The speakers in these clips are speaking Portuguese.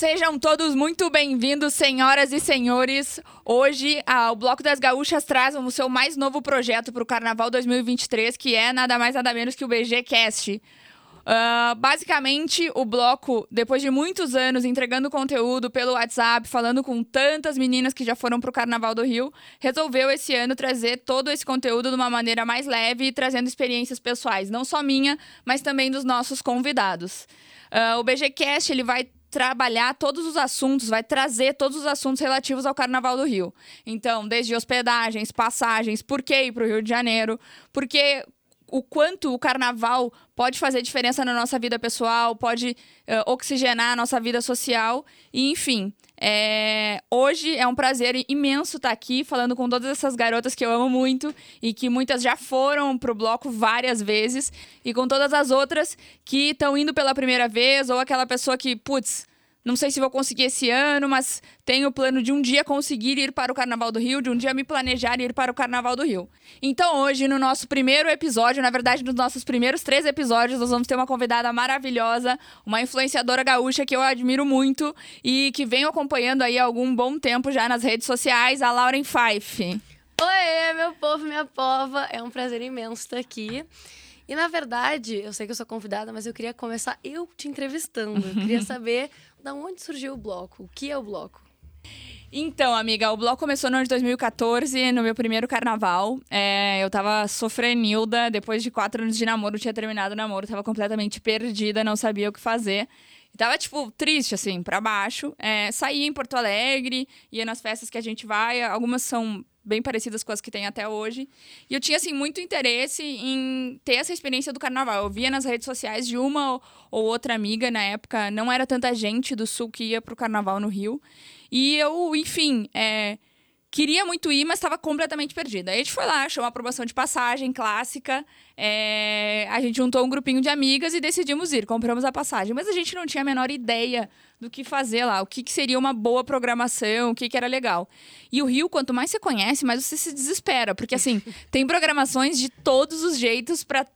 Sejam todos muito bem-vindos, senhoras e senhores. Hoje, o Bloco das Gaúchas traz o seu mais novo projeto para o Carnaval 2023, que é nada mais nada menos que o BG Cast. Uh, basicamente, o bloco, depois de muitos anos entregando conteúdo pelo WhatsApp, falando com tantas meninas que já foram para o Carnaval do Rio, resolveu esse ano trazer todo esse conteúdo de uma maneira mais leve e trazendo experiências pessoais, não só minha, mas também dos nossos convidados. Uh, o BGCast ele vai trabalhar todos os assuntos, vai trazer todos os assuntos relativos ao Carnaval do Rio. Então, desde hospedagens, passagens, por que ir para o Rio de Janeiro, porque o quanto o carnaval pode fazer diferença na nossa vida pessoal, pode uh, oxigenar a nossa vida social, e enfim. É... Hoje é um prazer imenso estar aqui falando com todas essas garotas que eu amo muito e que muitas já foram pro bloco várias vezes, e com todas as outras que estão indo pela primeira vez, ou aquela pessoa que, putz, não sei se vou conseguir esse ano, mas tenho o plano de um dia conseguir ir para o Carnaval do Rio, de um dia me planejar ir para o Carnaval do Rio. Então, hoje, no nosso primeiro episódio, na verdade, nos nossos primeiros três episódios, nós vamos ter uma convidada maravilhosa, uma influenciadora gaúcha que eu admiro muito e que venho acompanhando aí há algum bom tempo já nas redes sociais, a Lauren Fife. Oi, meu povo, minha pova. É um prazer imenso estar aqui. E na verdade, eu sei que eu sou convidada, mas eu queria começar eu te entrevistando. Eu queria saber da onde surgiu o bloco? O que é o bloco? Então, amiga, o bloco começou no ano de 2014, no meu primeiro carnaval. É, eu tava sofrenilda, depois de quatro anos de namoro, tinha terminado o namoro, tava completamente perdida, não sabia o que fazer. E tava, tipo, triste, assim, pra baixo. É, saía em Porto Alegre, ia nas festas que a gente vai, algumas são bem parecidas com as que tem até hoje. E eu tinha, assim, muito interesse em ter essa experiência do carnaval. Eu via nas redes sociais de uma ou outra amiga, na época, não era tanta gente do sul que ia pro carnaval no Rio. E eu, enfim, é, queria muito ir, mas estava completamente perdida. Aí a gente foi lá, achou uma aprovação de passagem clássica. É, a gente juntou um grupinho de amigas e decidimos ir. Compramos a passagem. Mas a gente não tinha a menor ideia do que fazer lá, o que, que seria uma boa programação, o que, que era legal. E o Rio, quanto mais você conhece, mais você se desespera. Porque, assim, tem programações de todos os jeitos para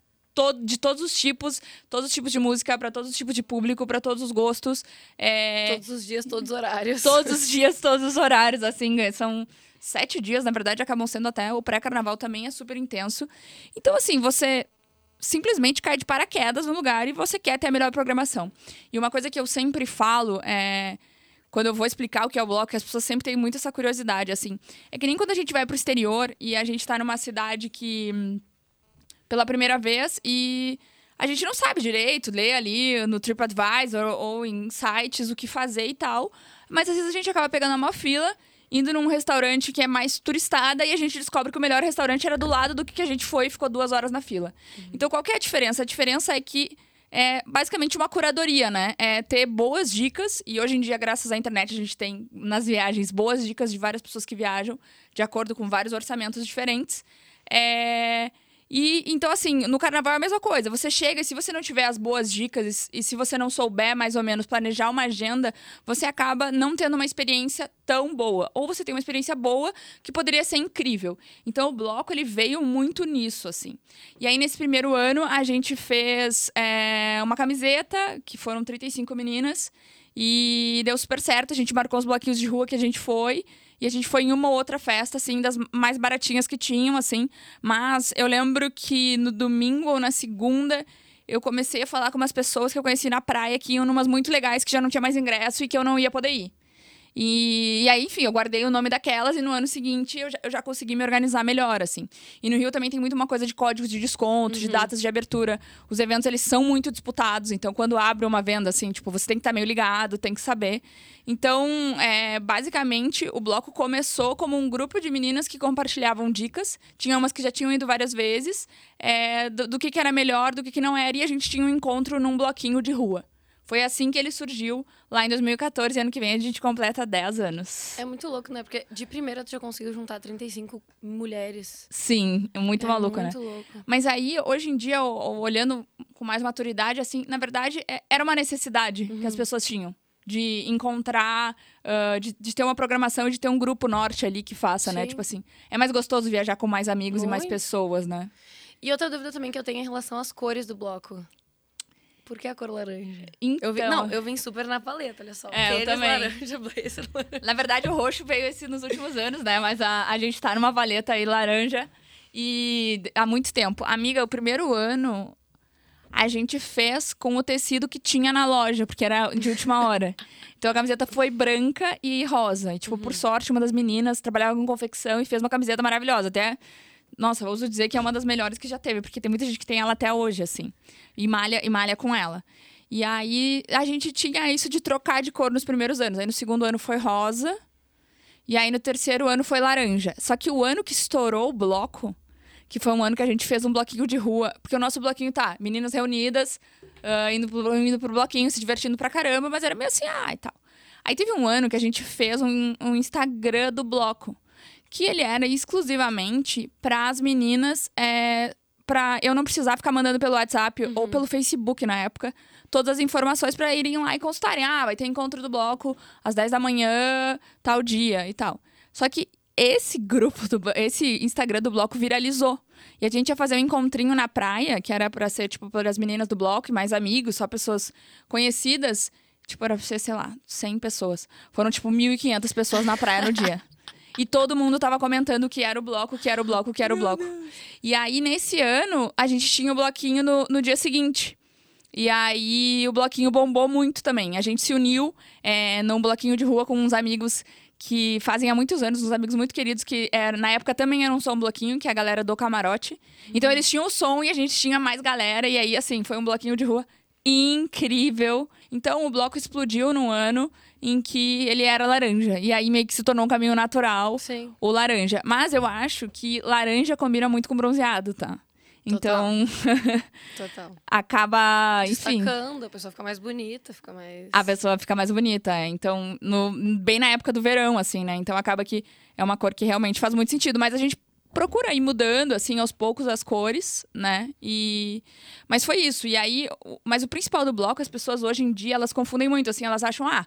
de todos os tipos, todos os tipos de música, para todos os tipos de público, para todos os gostos. É... Todos os dias, todos os horários. Todos os dias, todos os horários, assim, são sete dias, na verdade, acabam sendo até o pré-carnaval também é super intenso. Então, assim, você simplesmente cai de paraquedas no lugar e você quer ter a melhor programação. E uma coisa que eu sempre falo é quando eu vou explicar o que é o bloco, as pessoas sempre têm muito essa curiosidade, assim. É que nem quando a gente vai pro exterior e a gente tá numa cidade que pela primeira vez e a gente não sabe direito, lê ali no TripAdvisor ou em sites o que fazer e tal. Mas às vezes a gente acaba pegando uma fila, indo num restaurante que é mais turistada e a gente descobre que o melhor restaurante era do lado do que a gente foi e ficou duas horas na fila. Uhum. Então qual é a diferença? A diferença é que é basicamente uma curadoria, né? É ter boas dicas, e hoje em dia, graças à internet, a gente tem nas viagens boas dicas de várias pessoas que viajam, de acordo com vários orçamentos diferentes. É e então, assim, no carnaval é a mesma coisa. Você chega e se você não tiver as boas dicas e se você não souber mais ou menos planejar uma agenda, você acaba não tendo uma experiência tão boa. Ou você tem uma experiência boa que poderia ser incrível. Então, o bloco ele veio muito nisso, assim. E aí, nesse primeiro ano, a gente fez é, uma camiseta, que foram 35 meninas, e deu super certo. A gente marcou os bloquinhos de rua que a gente foi. E a gente foi em uma outra festa, assim, das mais baratinhas que tinham, assim. Mas eu lembro que no domingo ou na segunda eu comecei a falar com umas pessoas que eu conheci na praia que iam numas muito legais que já não tinha mais ingresso e que eu não ia poder ir. E, e, aí, enfim, eu guardei o nome daquelas e no ano seguinte eu já, eu já, consegui me organizar melhor, assim. E no Rio também tem muito uma coisa de códigos de desconto, uhum. de datas de abertura. Os eventos, eles são muito disputados. Então, quando abre uma venda, assim, tipo, você tem que estar tá meio ligado, tem que saber. Então, é, basicamente, o bloco começou como um grupo de meninas que compartilhavam dicas. Tinha umas que já tinham ido várias vezes, é, do, do que, que era melhor, do que, que não era. E a gente tinha um encontro num bloquinho de rua. Foi assim que ele surgiu lá em 2014, ano que vem a gente completa 10 anos. É muito louco, né? Porque de primeira tu já conseguiu juntar 35 mulheres. Sim, é muito é maluco, muito né? Louco. Mas aí, hoje em dia, olhando com mais maturidade, assim, na verdade, é, era uma necessidade uhum. que as uhum. pessoas tinham. De encontrar, uh, de, de, ter uma programação e de ter um grupo norte ali que faça, né? Sim. né? Tipo assim, é mais gostoso viajar com mais amigos muito. e mais pessoas, né? E outra dúvida também que eu tenho em relação às cores do bloco. Por que a cor laranja? Então, Eu vi, não, eu vim super na paleta, olha só. É, eu também. laranja, blazer laranja. Na verdade, o roxo veio esse nos últimos anos, né? Mas a, a gente tá numa valeta aí laranja e há muito tempo. Amiga, o primeiro ano a gente fez com o tecido que tinha na loja, porque era de última hora. Então a camiseta foi branca e rosa. E, tipo, por sorte, uma das meninas trabalhava com confecção e fez uma camiseta maravilhosa. Até. Nossa, eu ouso dizer que é uma das melhores que já teve, porque tem muita gente que tem ela até hoje, assim. E malha, e malha com ela. E aí a gente tinha isso de trocar de cor nos primeiros anos. Aí no segundo ano foi rosa. E aí no terceiro ano foi laranja. Só que o ano que estourou o bloco, que foi um ano que a gente fez um bloquinho de rua, porque o nosso bloquinho tá, meninas reunidas, ah, indo, pro, indo pro bloquinho, se divertindo pra caramba, mas era meio assim, ah, e tal. Aí teve um ano que a gente fez um, um Instagram do bloco, que ele era exclusivamente para as meninas, é, para eu não precisar ficar mandando pelo WhatsApp ou pelo Facebook na época, todas as informações para irem lá e consultarem. Ah, vai ter encontro do bloco às 10 da manhã, tal dia e tal. Só que esse grupo, do, esse Instagram do bloco viralizou. E a gente ia fazer um encontrinho na praia, que era pra ser, tipo, para as meninas do bloco e mais amigos, só pessoas conhecidas. Tipo, era pra ser, sei lá, 100 pessoas. Foram, tipo, 1.500 pessoas na praia no dia. E todo mundo tava comentando que era o bloco, que era o bloco, que era o bloco. E aí, nesse ano, a gente tinha o bloquinho no, no dia seguinte. E aí, o bloquinho bombou muito também. A gente se uniu é, num bloquinho de rua com uns amigos que fazem há muitos anos, uns amigos muito queridos, que é, na época também eram só um bloquinho, que é a galera do camarote. Então, eles tinham o som e a gente tinha mais galera. E aí, assim, foi um bloquinho de rua incrível. Então, o bloco explodiu num ano em que ele era laranja. E aí, meio que se tornou um caminho natural Sim. o laranja. Mas eu acho que laranja combina muito com bronzeado, tá? Então, Total. acaba, enfim, Destacando, a pessoa fica mais bonita, fica mais. a pessoa fica mais bonita. é. Então, no- bem na época do verão, assim, né? Então acaba que é uma cor que realmente faz muito sentido. Mas a gente procura ir mudando, assim, aos poucos as cores, né? E... Mas foi isso. E aí, mas o principal do bloco, as pessoas hoje em dia, elas confundem muito, assim, elas acham, ah,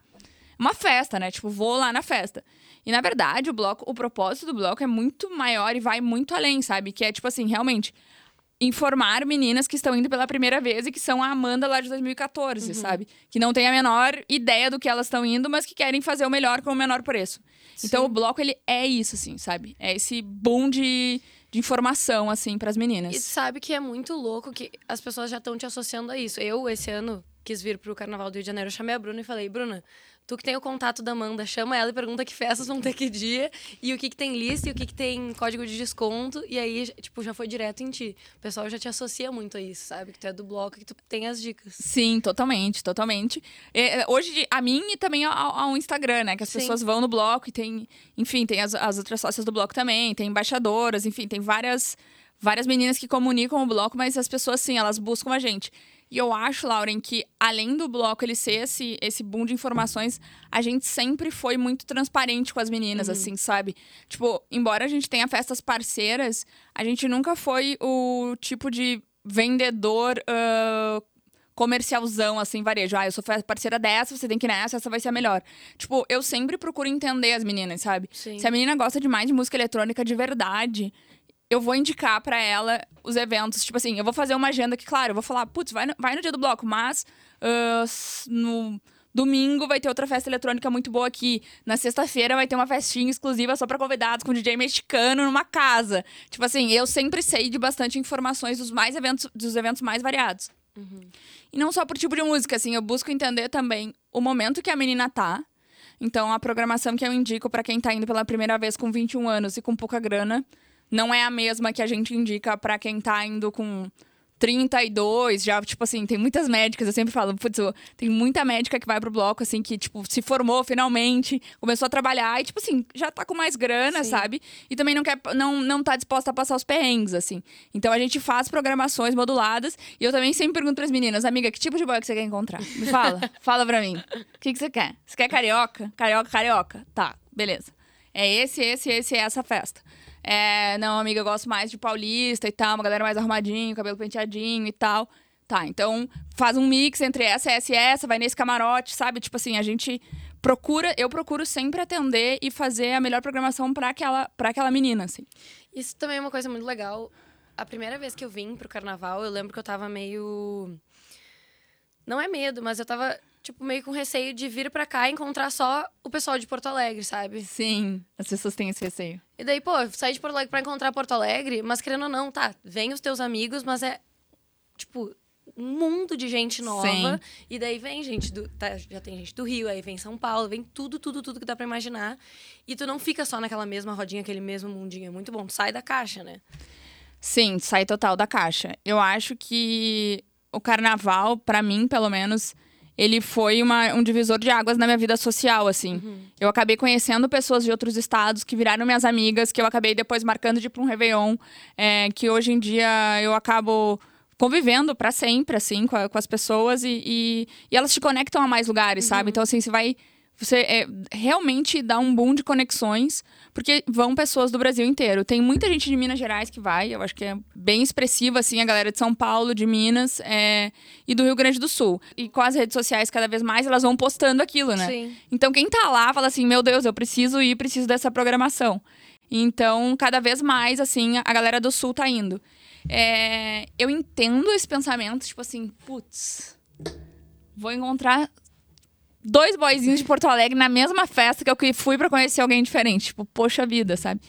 uma festa, né? Tipo, vou lá na festa. E na verdade, o bloco, o propósito do bloco é muito maior e vai muito além, sabe? Que é tipo assim, realmente informar meninas que estão indo pela primeira vez e que são a Amanda lá de 2014, sabe? Que não tem a menor ideia do que elas estão indo, mas que querem fazer o melhor com o menor preço. Então o bloco ele é isso assim, sabe? É esse boom de, de informação assim para as meninas. E sabe que é muito louco que as pessoas já estão te associando a isso. Eu, esse ano, quis vir pro Carnaval do Rio de Janeiro, eu chamei a Bruna e falei, Bruna, tu que tem o contato da Amanda, chama ela e pergunta que festas vão ter que dia, e o que, que tem lista, e o que, que tem código de desconto, e aí, tipo, já foi direto em ti. O pessoal já te associa muito a isso, sabe? Que tu é do bloco, que tu tem as dicas. Sim, totalmente, totalmente. É, é, hoje, a mim e também ao, ao Instagram, né? Que as Sim. pessoas vão no bloco e tem, enfim, tem as, as outras sócias do bloco também, tem embaixadoras, enfim, tem várias, várias meninas que comunicam o bloco, mas as pessoas, sim, elas buscam a gente. E eu acho, Lauren, que além do bloco ele ser esse, esse boom de informações, a gente sempre foi muito transparente com as meninas, assim, sabe? Tipo, embora a gente tenha festas parceiras, a gente nunca foi o tipo de vendedor ah, comercialzão, assim, varejo. Ah, eu sou parceira dessa, você tem que ir nessa, essa vai ser a melhor. Tipo, eu sempre procuro entender as meninas, sabe? Sim. Se a menina gosta demais de música eletrônica de verdade, eu vou indicar pra ela os eventos. Tipo assim, eu vou fazer uma agenda que, claro, eu vou falar, putz, vai no, vai no dia do bloco, mas s- no domingo vai ter outra festa eletrônica muito boa aqui. Na sexta-feira vai ter uma festinha exclusiva só pra convidados com DJ mexicano numa casa. Tipo assim, eu sempre sei de bastante informações dos mais eventos, dos eventos mais variados. E não só por tipo de música, assim, eu busco entender também o momento que a menina tá. Então, a programação que eu indico pra quem tá indo pela primeira vez com 21 anos e com pouca grana, não é a mesma que a gente indica pra quem tá indo com 32, já, tipo assim, tem muitas médicas, eu sempre falo, putz, tem muita médica que vai pro bloco, assim, que, tipo, se formou finalmente, começou a trabalhar e, tipo assim, já tá com mais grana, Sim. sabe? E também não quer, não, não tá disposta a passar os perrengues, assim. Então a gente faz programações moduladas e eu também sempre pergunto pras meninas, amiga, que tipo de boy que você quer encontrar? Me fala, fala pra mim. O que, que você quer? Você quer carioca? Carioca, carioca. Tá, beleza. É esse, esse, esse e essa festa. É, não, amiga, eu gosto mais de paulista e tal, uma galera mais arrumadinho, cabelo penteadinho e tal. Tá, então faz um mix entre essa, essa e essa, vai nesse camarote, sabe? Tipo assim, a gente procura, eu procuro sempre atender e fazer a melhor programação pra aquela, pra aquela menina, assim. Isso também é uma coisa muito legal. A primeira vez que eu vim pro carnaval, eu lembro que eu tava meio. Não é medo, mas eu tava, tipo, meio com receio de vir pra cá e encontrar só o pessoal de Porto Alegre, sabe? Sim, as pessoas têm esse receio. E daí, pô, sair de Porto Alegre pra encontrar Porto Alegre, mas querendo ou não, tá, vem os teus amigos, mas é, tipo, um mundo de gente nova. Sim. E daí vem gente do. tá, já tem gente do Rio, aí vem São Paulo, vem tudo, tudo, tudo que dá pra imaginar. E tu não fica só naquela mesma rodinha, aquele mesmo mundinho. É muito bom. Tu sai da caixa, né? Sim, sai total da caixa. Eu acho que o carnaval, pra mim, pelo menos, ele foi uma- um divisor de águas na minha vida social, assim. Eu acabei conhecendo pessoas de outros estados que viraram minhas amigas, que eu acabei depois marcando de ir pra um Réveillon, é, que hoje em dia eu acabo convivendo pra sempre, assim, com, a- com as pessoas e, e, e elas te conectam a mais lugares, sabe? Então, assim, você vai. Você é, realmente dá um boom de conexões, porque vão pessoas do Brasil inteiro. Tem muita gente de Minas Gerais que vai, eu acho que é bem expressiva, assim, a galera de São Paulo, de Minas é, e do Rio Grande do Sul. E com as redes sociais, cada vez mais, elas vão postando aquilo, né? Sim. Então, quem tá lá fala assim: meu Deus, eu preciso ir, preciso dessa programação. Então, cada vez mais, assim, a galera do Sul tá indo. É, eu entendo esse pensamento, tipo assim, putz, vou encontrar dois boyzinhos de Porto Alegre na mesma festa que eu fui pra conhecer alguém diferente. Tipo, poxa vida, sabe?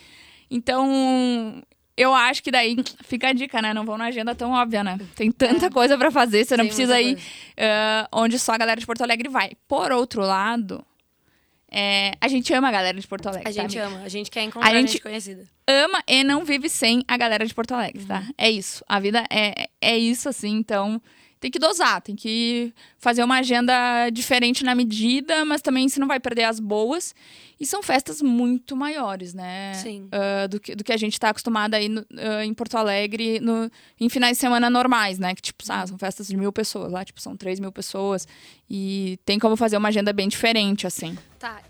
Então, eu acho que daí fica a dica, né? Não vão na agenda tão óbvia, né? Tem tanta coisa pra fazer, você não Tem precisa ir ah, onde só a galera de Porto Alegre vai. Por outro lado, é, a gente ama a galera de Porto Alegre. A tá, gente ama. A gente quer encontrar A gente... gente- conhecida. ama e não vive sem a galera de Porto Alegre, tá? É isso. A vida é, é isso, assim. Então, tem que dosar, tem que fazer uma agenda diferente na medida, mas também você não vai perder as boas. E são festas muito maiores, né? Sim. Ah, do, que, do que a gente tá acostumado aí no- ah, em Porto Alegre no, em finais de semana normais, né? Que, tipo, ah, são festas de mil pessoas. Lá, tipo, são três mil pessoas. E tem como fazer uma agenda bem diferente, assim. Tá.